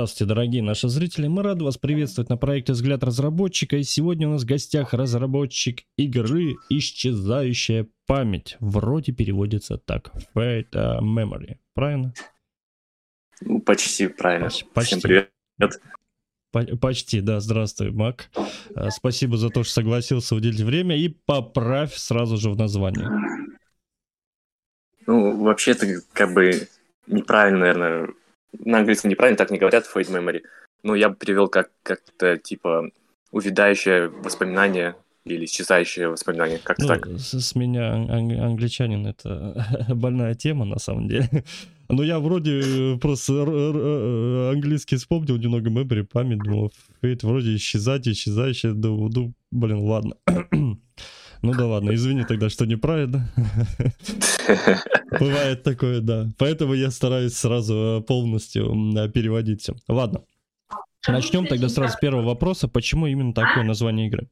Здравствуйте, дорогие наши зрители. Мы рады вас приветствовать на проекте «Взгляд разработчика». И сегодня у нас в гостях разработчик игры «Исчезающая память». Вроде переводится так. Fade Memory. Правильно? Почти правильно. Почти. Всем привет. Почти, да, здравствуй, Мак. А, спасибо за то, что согласился уделить время и поправь сразу же в название. Ну, вообще-то, как бы неправильно, наверное, на английском неправильно так не говорят, fade memory, но я бы перевел как, как-то типа увядающее воспоминание или исчезающее воспоминание, как-то ну, так. С, с меня ан- англичанин это больная тема на самом деле. Но я вроде просто английский вспомнил немного memory, память, думал, фейт вроде исчезать, исчезающее, думаю, ну, блин, ладно. Ну да ладно, извини тогда, что неправильно. Бывает такое, да. Поэтому я стараюсь сразу э, полностью переводить все. Ладно. Начнем тогда сразу с первого вопроса. Почему именно такое название игры?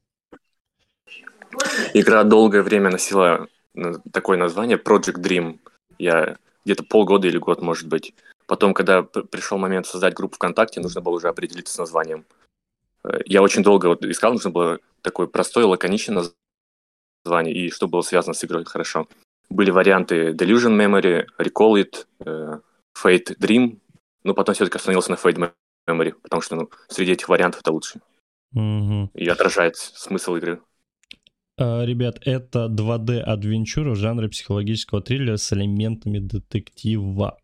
Игра долгое время носила э, такое название Project Dream. Я где-то полгода или год, может быть. Потом, когда пришел момент создать группу ВКонтакте, нужно было уже определиться с названием. Э, я очень долго вот искал, нужно было такое простое, лаконичное название, и что было связано с игрой хорошо. Были варианты Delusion Memory, Recall It, э, Fate Dream, но потом все-таки остановился на Fate Memory, потому что ну, среди этих вариантов это лучше. Угу. И отражает смысл игры. Uh, ребят, это 2D-адвенчура в жанре психологического триллера с элементами детектива.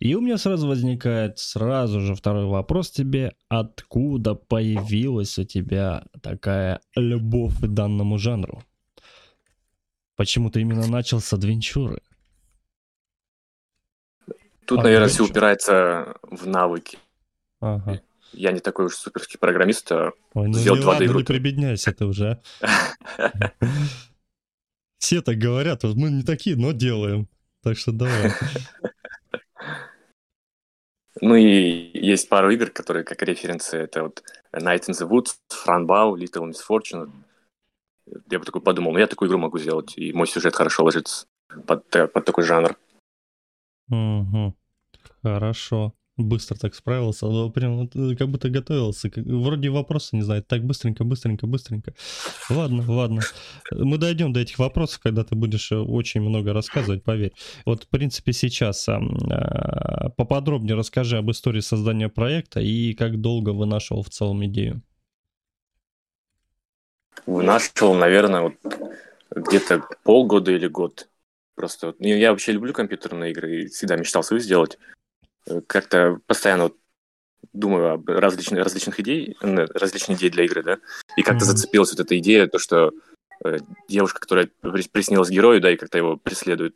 И у меня сразу возникает сразу же второй вопрос тебе. Откуда появилась у тебя такая любовь к данному жанру? Почему ты именно начал с адвенчуры? Тут, наверное, все упирается в навыки. Ага. Я не такой уж суперский программист, а Ой, ну сделал 2D ладно, игру. не прибедняйся ты уже. А. Все так говорят, вот мы не такие, но делаем. Так что давай. Ну и есть пару игр, которые как референсы. Это вот Night in the Woods, Franbau, Little Misfortune я бы такой подумал, ну я такую игру могу сделать, и мой сюжет хорошо ложится под, под такой жанр. Угу. Хорошо. Быстро так справился, но прям э, как будто готовился. Вроде вопросы не знаю, так быстренько, быстренько, быстренько. Ладно, ладно. Мы дойдем до этих вопросов, когда ты будешь э, очень много рассказывать, поверь. Вот, в принципе, сейчас а, поподробнее расскажи об истории создания проекта и как долго вынашивал в целом идею вынашивал, наверное, вот где-то полгода или год. Просто вот, ну, я вообще люблю компьютерные игры и всегда мечтал свою сделать. Э, как-то постоянно вот думаю об различных, различных идей, различные идеи для игры, да, и как-то mm-hmm. зацепилась вот эта идея, то, что э, девушка, которая приснилась герою, да, и как-то его преследует,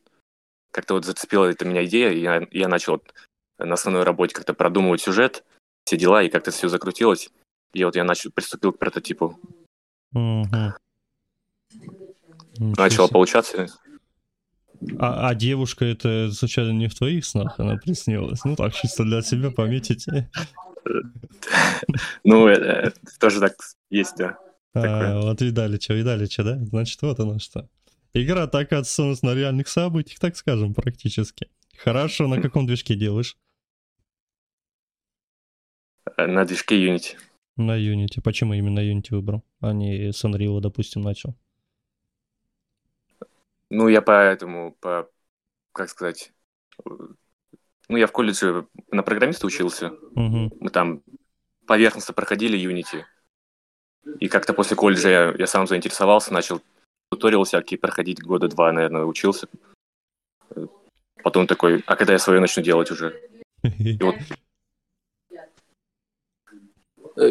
как-то вот зацепила это меня идея, и я, я начал вот на основной работе как-то продумывать сюжет, все дела, и как-то все закрутилось. И вот я начал, приступил к прототипу. Угу. Начало получаться. А, а девушка это случайно не в твоих снах она приснилась? Ну так, чисто для себя пометить. Ну, э, тоже так есть, да. А, вот видали что, видали что, да? Значит, вот оно что. Игра так отсунута на реальных событиях, так скажем, практически. Хорошо, на каком движке делаешь? На движке Unity. На Unity. Почему именно Unity выбрал, а не с Unreal, допустим, начал? Ну, я поэтому, по, как сказать, ну, я в колледже на программиста учился. Угу. Мы там поверхностно проходили Unity. И как-то после колледжа я, я сам заинтересовался, начал туториал всякие проходить, года два, наверное, учился. Потом такой, а когда я свое начну делать уже? И вот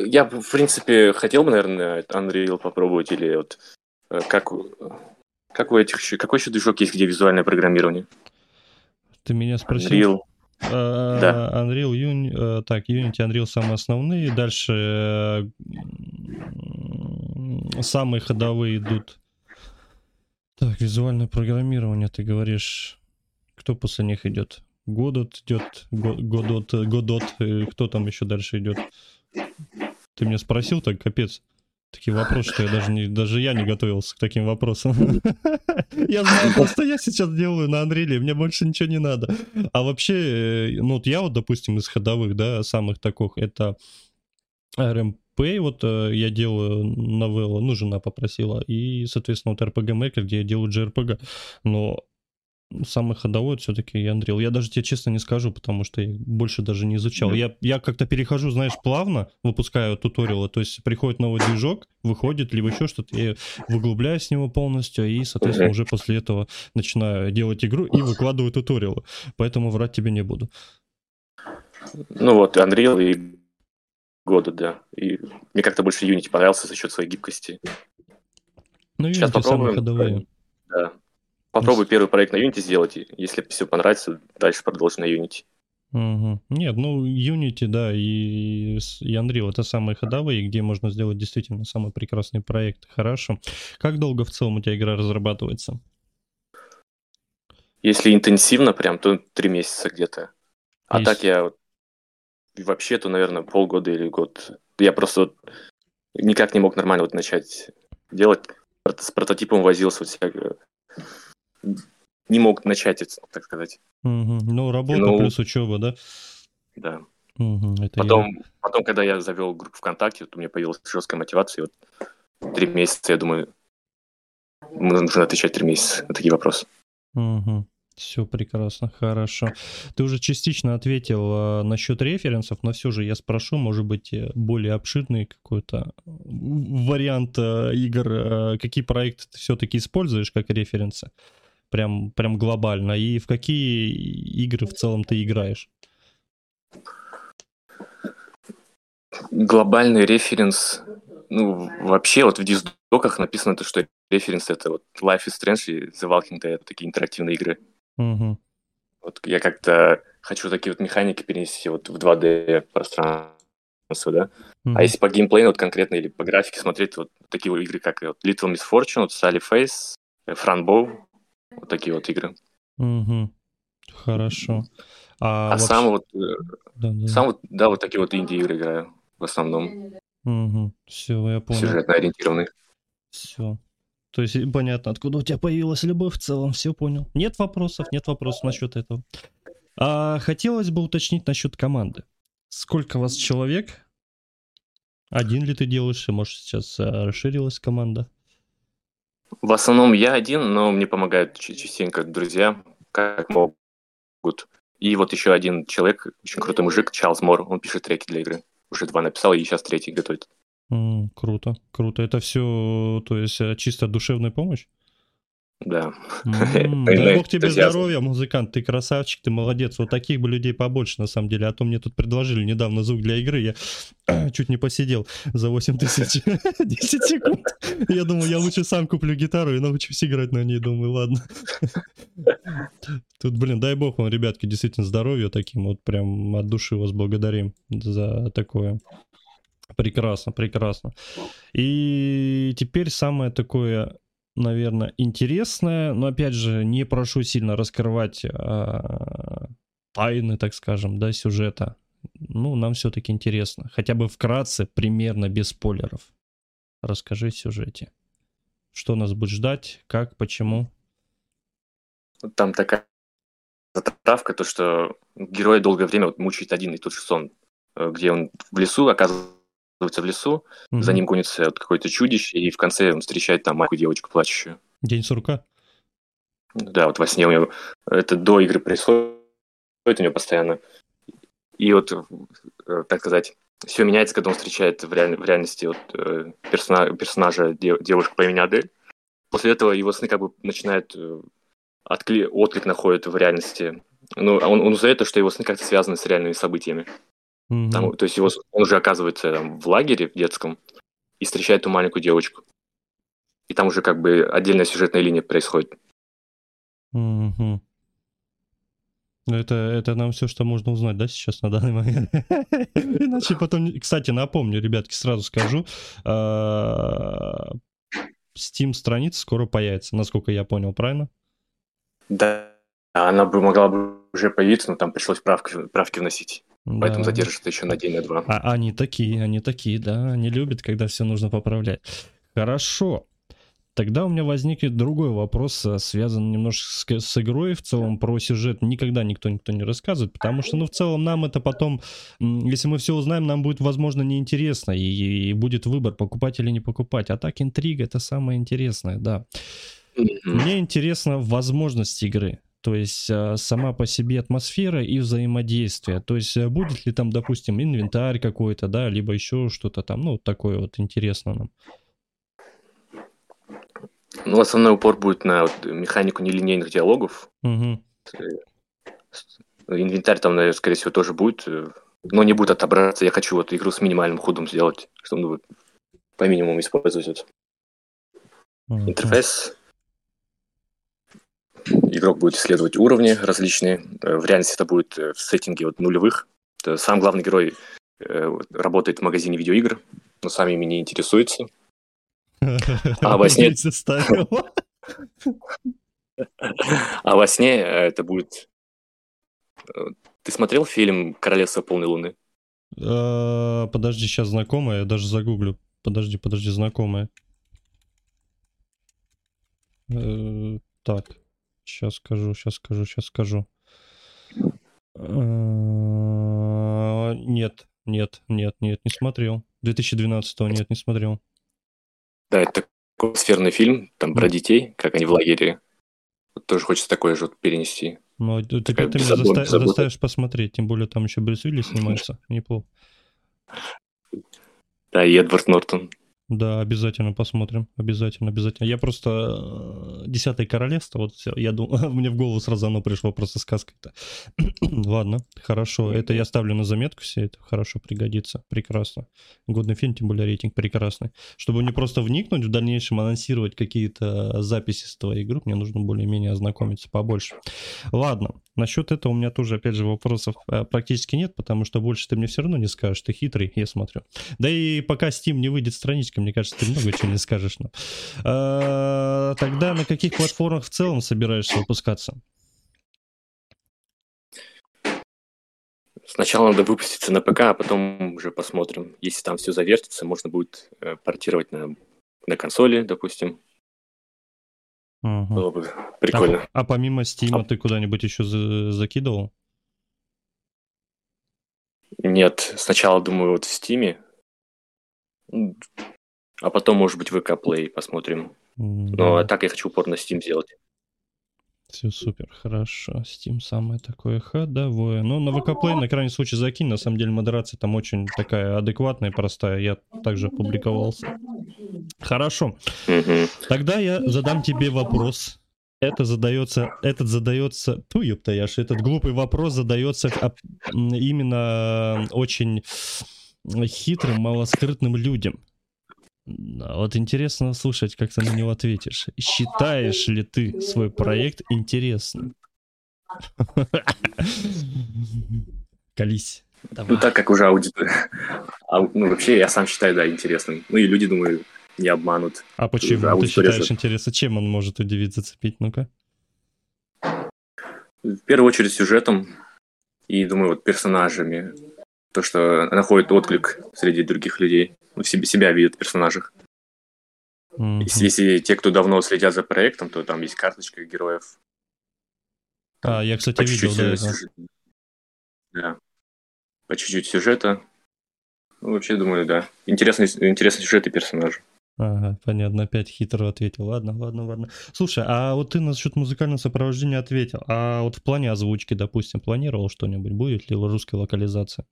я, в принципе, хотел бы, наверное, Unreal попробовать, или вот э, как, как у этих какой еще движок есть, где визуальное программирование? Ты меня спросил? Unreal. Uh, да. Unreal, Uni, uh, так, Unity, Unreal самые основные, дальше uh, самые ходовые идут. Так, визуальное программирование, ты говоришь, кто после них идет? Годот идет, Годот, Годот, кто там еще дальше идет? Ты меня спросил, так капец. Такие вопросы, что я даже, не, даже я не готовился к таким вопросам. Я знаю, просто я сейчас делаю на Unreal, мне больше ничего не надо. А вообще, э, ну вот я вот, допустим, из ходовых, да, самых таких, это RMP, вот э, я делаю новеллу, ну, жена попросила, и, соответственно, вот RPG Maker, где я делаю JRPG. Но самый ходовой все-таки Unreal. Я даже тебе честно не скажу, потому что я больше даже не изучал. Я, я как-то перехожу, знаешь, плавно, выпускаю туториалы, то есть приходит новый движок, выходит, либо еще что-то, я выглубляюсь с него полностью, и, соответственно, уже после этого начинаю делать игру и выкладываю туториалы. Поэтому врать тебе не буду. Ну вот, Unreal и года, да. И мне как-то больше Unity понравился за счет своей гибкости. Ну, Unity Сейчас попробуем. ходовые. Да, Попробуй Есть. первый проект на Unity сделать, если все понравится, дальше продолжи на Unity. Угу. Нет, ну Unity, да, и, и Unreal это самые ходовые, где можно сделать действительно самый прекрасный проект. Хорошо. Как долго в целом у тебя игра разрабатывается? Если интенсивно прям, то три месяца где-то. А Есть. так я вообще, то, наверное, полгода или год. Я просто вот никак не мог нормально вот начать делать. С прототипом возился вот всякое не мог начать, так сказать. Угу. Ну, работа ну, плюс учеба, да? Да. Угу, потом, я... потом, когда я завел группу ВКонтакте, вот у меня появилась жесткая мотивация, и вот три месяца, я думаю, нужно отвечать три месяца на такие вопросы. Угу. Все прекрасно, хорошо. Ты уже частично ответил э, насчет референсов, но все же я спрошу, может быть, э, более обширный какой-то вариант э, игр, э, какие проекты ты все-таки используешь как референсы? Прям, прям глобально? И в какие игры в целом ты играешь? Глобальный референс, ну, вообще вот в диздоках написано то, что референс это вот Life is Strange и The Walking Dead, такие интерактивные игры. Угу. Вот я как-то хочу такие вот механики перенести вот в 2D пространство, да. Mm-hmm. А если по геймплею вот конкретно или по графике смотреть, вот такие вот игры, как вот Little Miss Fortune, вот Sally Face, Франбоу, вот такие вот игры. Угу. Хорошо. А, а вообще... сам вот, э, да, да. сам вот, да, вот такие вот инди-игры играю в основном. Угу. Все, я понял. Сюжетно ориентированные. Все. То есть понятно, откуда у тебя появилась любовь в целом, все понял. Нет вопросов, нет вопросов насчет этого. А хотелось бы уточнить насчет команды. Сколько вас человек? Один ли ты делаешь? Может, сейчас э, расширилась команда? В основном я один, но мне помогают частенько друзья, как могут. И вот еще один человек, очень крутой мужик, Чарльз Мор, он пишет треки для игры. Уже два написал, и сейчас третий готовит. Mm, круто, круто. Это все, то есть, э, чисто душевная помощь? Да. Дай бог тебе здоровья, музыкант, ты красавчик, ты молодец. Вот таких бы людей побольше, на самом деле. А то мне тут предложили недавно звук для игры, я чуть не посидел за 8 тысяч 10 секунд. Я думаю, я лучше сам куплю гитару и научусь играть на ней. Думаю, ладно. Тут, блин, дай бог вам, ребятки, действительно здоровья таким. Вот прям от души вас благодарим за такое. Прекрасно, прекрасно. И теперь самое такое наверное, интересное, но опять же не прошу сильно раскрывать а, тайны, так скажем, да, сюжета. Ну, нам все-таки интересно. Хотя бы вкратце, примерно без спойлеров. Расскажи о сюжете. Что нас будет ждать, как, почему? Там такая затравка, то, что герой долгое время вот мучает один и тот же сон, э, где он в лесу оказывается в лесу, угу. за ним гонится вот какое-то чудище, и в конце он встречает там маленькую девочку плачущую. День сурка? Да, вот во сне у него это до игры происходит у него постоянно. И вот, э, так сказать, все меняется, когда он встречает в, реаль... в реальности вот, э, персона... персонажа дев... девушку по имени Адель. После этого его сны как бы начинают э, откли... отклик находят в реальности. Ну, он, он узнает то, что его сны как-то связаны с реальными событиями. Mm-hmm. Там, то есть его, он уже оказывается там, в лагере в детском и встречает ту маленькую девочку. И там уже как бы отдельная сюжетная линия происходит. Mm-hmm. Это, это нам все, что можно узнать, да, сейчас на данный момент? Иначе потом... Кстати, напомню, ребятки, сразу скажу. А, Steam страница скоро появится, насколько я понял, правильно? Да, она бы могла бы уже появиться, но там пришлось правки, правки вносить. Поэтому Да. задержится еще на день, на два. А они такие, они такие, да, они любят, когда все нужно поправлять. Хорошо. Тогда у меня возникнет другой вопрос, а, связанный немножко с, с игрой в целом. Про сюжет никогда никто никто не рассказывает, потому что, ну, в целом нам это потом, если мы все узнаем, нам будет, возможно, неинтересно, и, и будет выбор, покупать или не покупать. А так интрига это самое интересное, да. Мне интересна возможность игры. То есть а, сама по себе атмосфера и взаимодействие. То есть а, будет ли там, допустим, инвентарь какой-то, да, либо еще что-то там, ну, такое вот интересно нам. Ну, основной упор будет на вот механику нелинейных диалогов. Мгм. Инвентарь там, наверное, скорее всего, тоже будет, э, но не будет отображаться. Я хочу вот игру с минимальным ходом сделать, чтобы ну, по минимуму использовать вот Мгм. интерфейс. Игрок будет исследовать уровни различные. Э, В реальности это будет э, в сеттинге вот нулевых. Это сам главный герой э, работает в магазине видеоигр, но сам ими не интересуется. А во сне-. А во сне э, это будет... э, Ты смотрел фильм «Королевство полной луны»? Подожди, сейчас знакомая, я даже загуглю. Подожди, подожди, знакомая. Э, Так, сейчас скажу, сейчас скажу, сейчас скажу. А, Нет, нет, нет, нет, не смотрел. 2012 нет, не смотрел. Да, это такой сферный фильм, там про детей, как они в лагере. Тоже хочется такое же вот перенести. Но теперь ты меня беззабот- заста- беззаботная. заставишь посмотреть, тем более там еще Брюс Уиллис снимается, неплохо. Да, и Эдвард Нортон. Да, обязательно посмотрим. Обязательно, обязательно. Я просто э, Десятое королевство, вот всё, я думал, мне в голову сразу оно пришло просто сказкой-то. Ладно, хорошо. Это я ставлю на заметку все это. Хорошо пригодится. Прекрасно. Годный фильм, тем более рейтинг прекрасный. Чтобы не просто вникнуть в дальнейшем, анонсировать какие-то записи с твоей игры, мне нужно более-менее ознакомиться побольше. Ладно, насчет этого у меня тоже, опять же, вопросов э, практически нет, потому что больше ты мне все равно не скажешь. Ты хитрый, я смотрю. Да и пока Steam не выйдет страничка, мне кажется, ты много чего не скажешь. нам. А, Тогда на каких платформах в целом собираешься выпускаться? Сначала надо выпуститься на ПК, а потом уже посмотрим. Если там все завертится, можно будет э, портировать на, на консоли, допустим. Мгм. Было бы прикольно. А, а помимо Steam ты куда-нибудь еще за- закидывал? Нет, сначала думаю вот в М, а потом, может быть, ВК Play посмотрим. Но а так я хочу упор на Steam сделать. Все супер, хорошо. Steam самое такое ходовое. Ну, на ВК Play на крайний случай закинь. На самом деле модерация там очень такая адекватная, простая. Я также опубликовался. Хорошо. Мгм. Тогда я задам тебе вопрос. Это задается, этот задается, ту ёпта, Яша, этот глупый вопрос задается именно очень хитрым, малоскрытным людям. А Вот интересно слушать, как ты на него ответишь. Считаешь ли ты свой проект интересным? Колись. Ну, так как уже аудитория... А, ну, вообще, я сам считаю, да, интересным. Ну, и люди, думаю, не обманут. А почему Да, ты считаешь же- интересно? Чем он может удивить, зацепить? Ну-ка. В первую очередь сюжетом и, думаю, вот персонажами. То, что находит отклик среди других людей. Ну, в себе, себя видят в персонажах. Мгм. Если, если те, кто давно следят за проектом, то там есть карточка героев. А, я, кстати, видел, чуть-чуть, да, да. По чуть-чуть сюжета. Ну, вообще, думаю, да. Интересный, интересный сюжет и персонаж. Ага, понятно, опять хитро ответил. Ладно, ладно, ладно. Слушай, а вот ты насчет музыкального сопровождения ответил. А вот в плане озвучки, допустим, планировал что-нибудь? Будет ли русская локализация?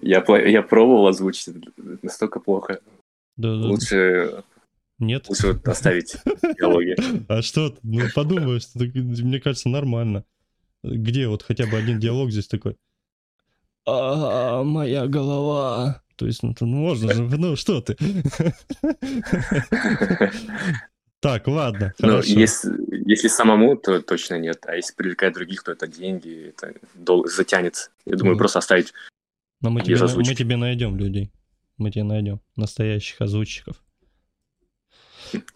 Я, я пробовал озвучить, настолько плохо. Да, да. Лучше, Нет? лучше вот оставить диалоги. А что ты? Ну, подумаешь, мне кажется, нормально. Где вот хотя бы один диалог здесь такой? А, моя голова. То есть, ну, ну, можно же, ну что ты? Так, ладно, Ну, если, если самому, то точно нет. А если привлекать других, то это деньги, это дол- затянет. Я думаю, Мгм. просто оставить. Но мы тебе, мы тебе найдем людей. Мы тебе найдем настоящих озвучиков.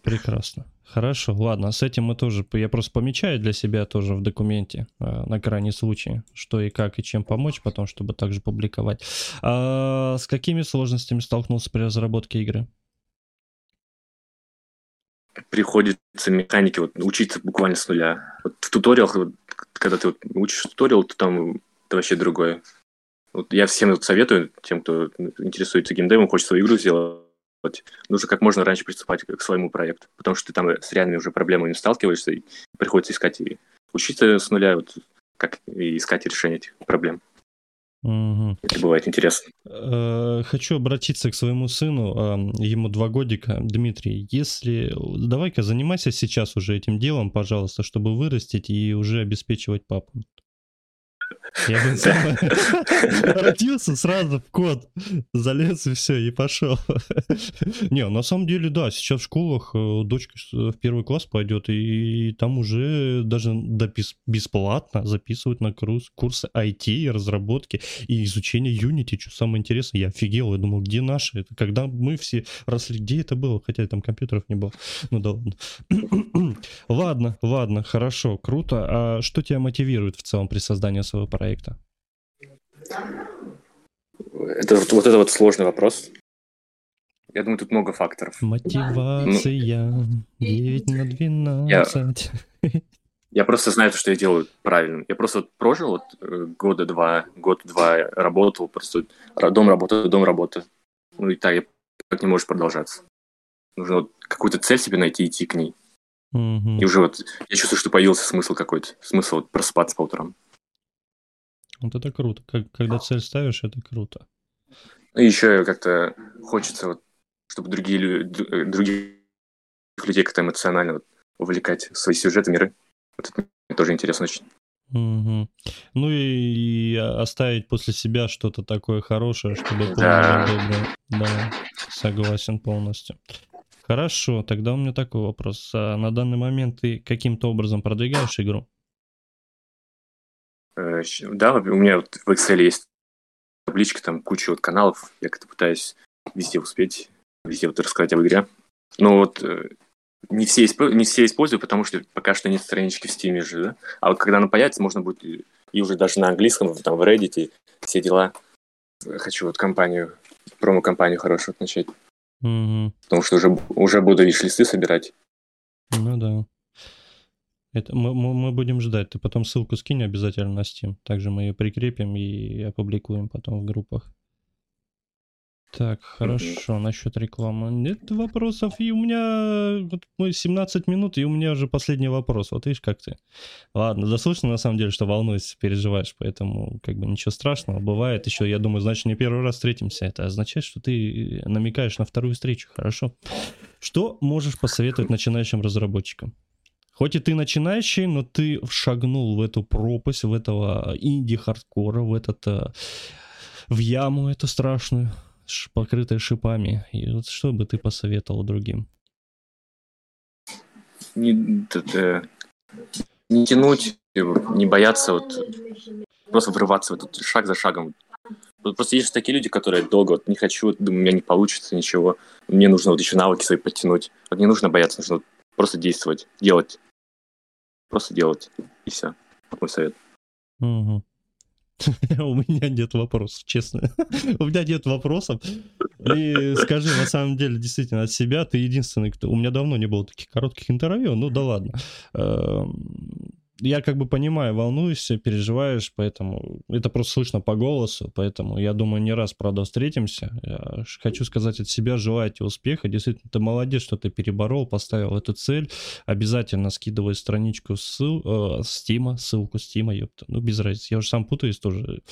Прекрасно. Хорошо, ладно, с этим мы тоже, я просто помечаю для себя тоже в документе э, на крайний случай, что и как и чем помочь потом, чтобы также публиковать. А с какими сложностями столкнулся при разработке игры? Приходится механики вот, учиться буквально с нуля. Вот в туториалах, вот, когда ты вот, учишь туториал, то там это вообще другое. Вот я всем вот советую, тем, кто интересуется геймдевом, хочет свою игру сделать, нужно как можно раньше приступать к своему проекту, потому что ты там с реальными уже проблемами сталкиваешься, и приходится искать и учиться с нуля, вот, как и искать решение этих проблем. Угу. Это бывает интересно. Э, хочу обратиться к своему сыну, ему два годика. Дмитрий, если... Давай-ка занимайся сейчас уже этим делом, пожалуйста, чтобы вырастить и уже обеспечивать папу. Я бы сам родился сразу в код, залез и все, и пошел. Не, на самом деле, да, сейчас в школах э, дочка в первый класс пойдет, и там уже даже бесплатно записывают на курсы IT, разработки и изучения Unity, что самое интересное, я офигел, я думал, где наши? Это когда мы все росли, где это было? Хотя там компьютеров не было. Ну да ладно. ладно, ладно, хорошо, круто. А что тебя мотивирует в целом при создании своего проекта? Это вот, вот это вот сложный вопрос. Я думаю, тут много факторов. Мотивация ну, 9 на 12. Я, я просто знаю, что я делаю правильно. Я просто вот прожил вот э, года два, год-два работал, просто дом работа, дом работа. Ну и так, так не можешь продолжаться. Нужно вот какую-то цель себе найти, идти к ней. Угу. И уже вот я чувствую, что появился смысл какой-то. Смысл вот просыпаться по утрам. Вот это круто. Как, когда цель ставишь, это круто. Ну, и еще как-то хочется, вот, чтобы другие люди, э, других людей как-то эмоционально вот, увлекать в свои сюжеты, миры. Вот это мне тоже интересно очень. Угу. Ну и, оставить после себя что-то такое хорошее, чтобы да. было Да, согласен полностью. Хорошо, тогда у меня такой вопрос. А на данный момент ты каким-то образом продвигаешь игру? Э, да, у меня вот в Excel есть табличка, там куча вот каналов, я как-то пытаюсь везде успеть, везде вот рассказать об игре. Но вот э, не все, не все использую, потому что пока что нет странички в Steam же, да? А вот когда она появится, можно будет и уже даже на английском, там в Reddit, все дела. Хочу вот компанию, промо-компанию хорошую начать. Угу. Потому что уже, уже буду виш-листы собирать. Ну да. Это мы, мы, мы будем ждать. Ты потом ссылку скинь обязательно на Steam. Также мы ее прикрепим и опубликуем потом в группах. Так, хорошо, насчет рекламы. Нет вопросов, и у меня вот мы 17 минут, и у меня уже последний вопрос. Вот видишь, как ты. Ладно, заслышно на самом деле, что волнуешься, переживаешь, поэтому как бы ничего страшного. Бывает еще, я думаю, значит, не первый раз встретимся. Это означает, что ты намекаешь на вторую встречу, хорошо? Что можешь посоветовать начинающим разработчикам? Хоть и ты начинающий, но ты шагнул в эту пропасть, в этого инди-хардкора, в этот, э, в яму эту страшную, покрытую шипами. И вот что бы ты посоветовал другим? Не, это, не тянуть, не бояться, вот просто врываться в этот шаг за шагом. Просто есть такие люди, которые долго вот, не хочу, вот, думаю, у меня не получится ничего, мне нужно вот еще навыки свои подтянуть. Вот не нужно бояться, нужно просто действовать, делать. Просто делать. И все. Мой совет. Угу. У меня нет вопросов, честно. У меня нет вопросов. И скажи, на самом деле, действительно, от себя ты единственный, кто... У меня давно не было таких коротких интервью, ну да ладно. Я как бы понимаю, волнуешься, переживаешь, поэтому это просто слышно по голосу, поэтому я думаю, не раз, правда, встретимся. Я хочу сказать от себя, желаю тебе успеха. Действительно, ты молодец, что ты переборол, поставил эту цель. Обязательно скидывай страничку ссыл, э, Стима, ссылку Стима, ёпта. Ну, без разницы. Я уже сам путаюсь тоже,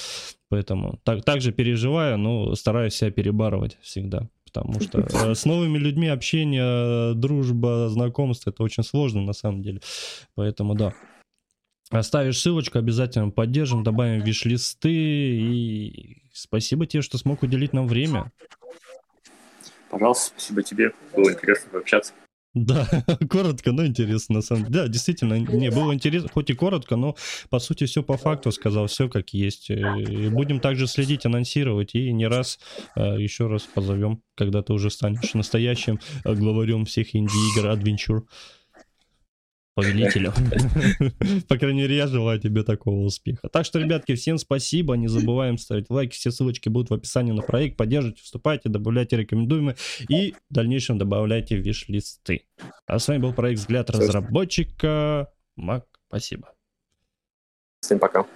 поэтому так, так же переживаю, но стараюсь себя перебарывать всегда потому что э, с новыми людьми общение, дружба, знакомство это очень сложно на самом деле. Поэтому да, Оставишь ссылочку, обязательно поддержим, добавим виш-листы. И спасибо тебе, что смог уделить нам время. Пожалуйста, спасибо тебе. Было интересно пообщаться. Да, коротко, но интересно, на самом деле. Да, действительно, не было интересно, хоть и коротко, но по сути все по факту сказал, все как есть. И будем также следить, анонсировать и не раз э, еще раз позовем, когда ты уже станешь настоящим э, главарем всех инди-игр Adventure. Повелителю. По крайней мере, я желаю тебе такого успеха. Так что, ребятки, всем спасибо. Не забываем ставить лайки. Все ссылочки будут в описании на проект. Поддерживайте, вступайте, добавляйте рекомендуемые и в дальнейшем добавляйте виш-листы. А с вами был проект «Взгляд разработчика». Мак, спасибо. Всем пока.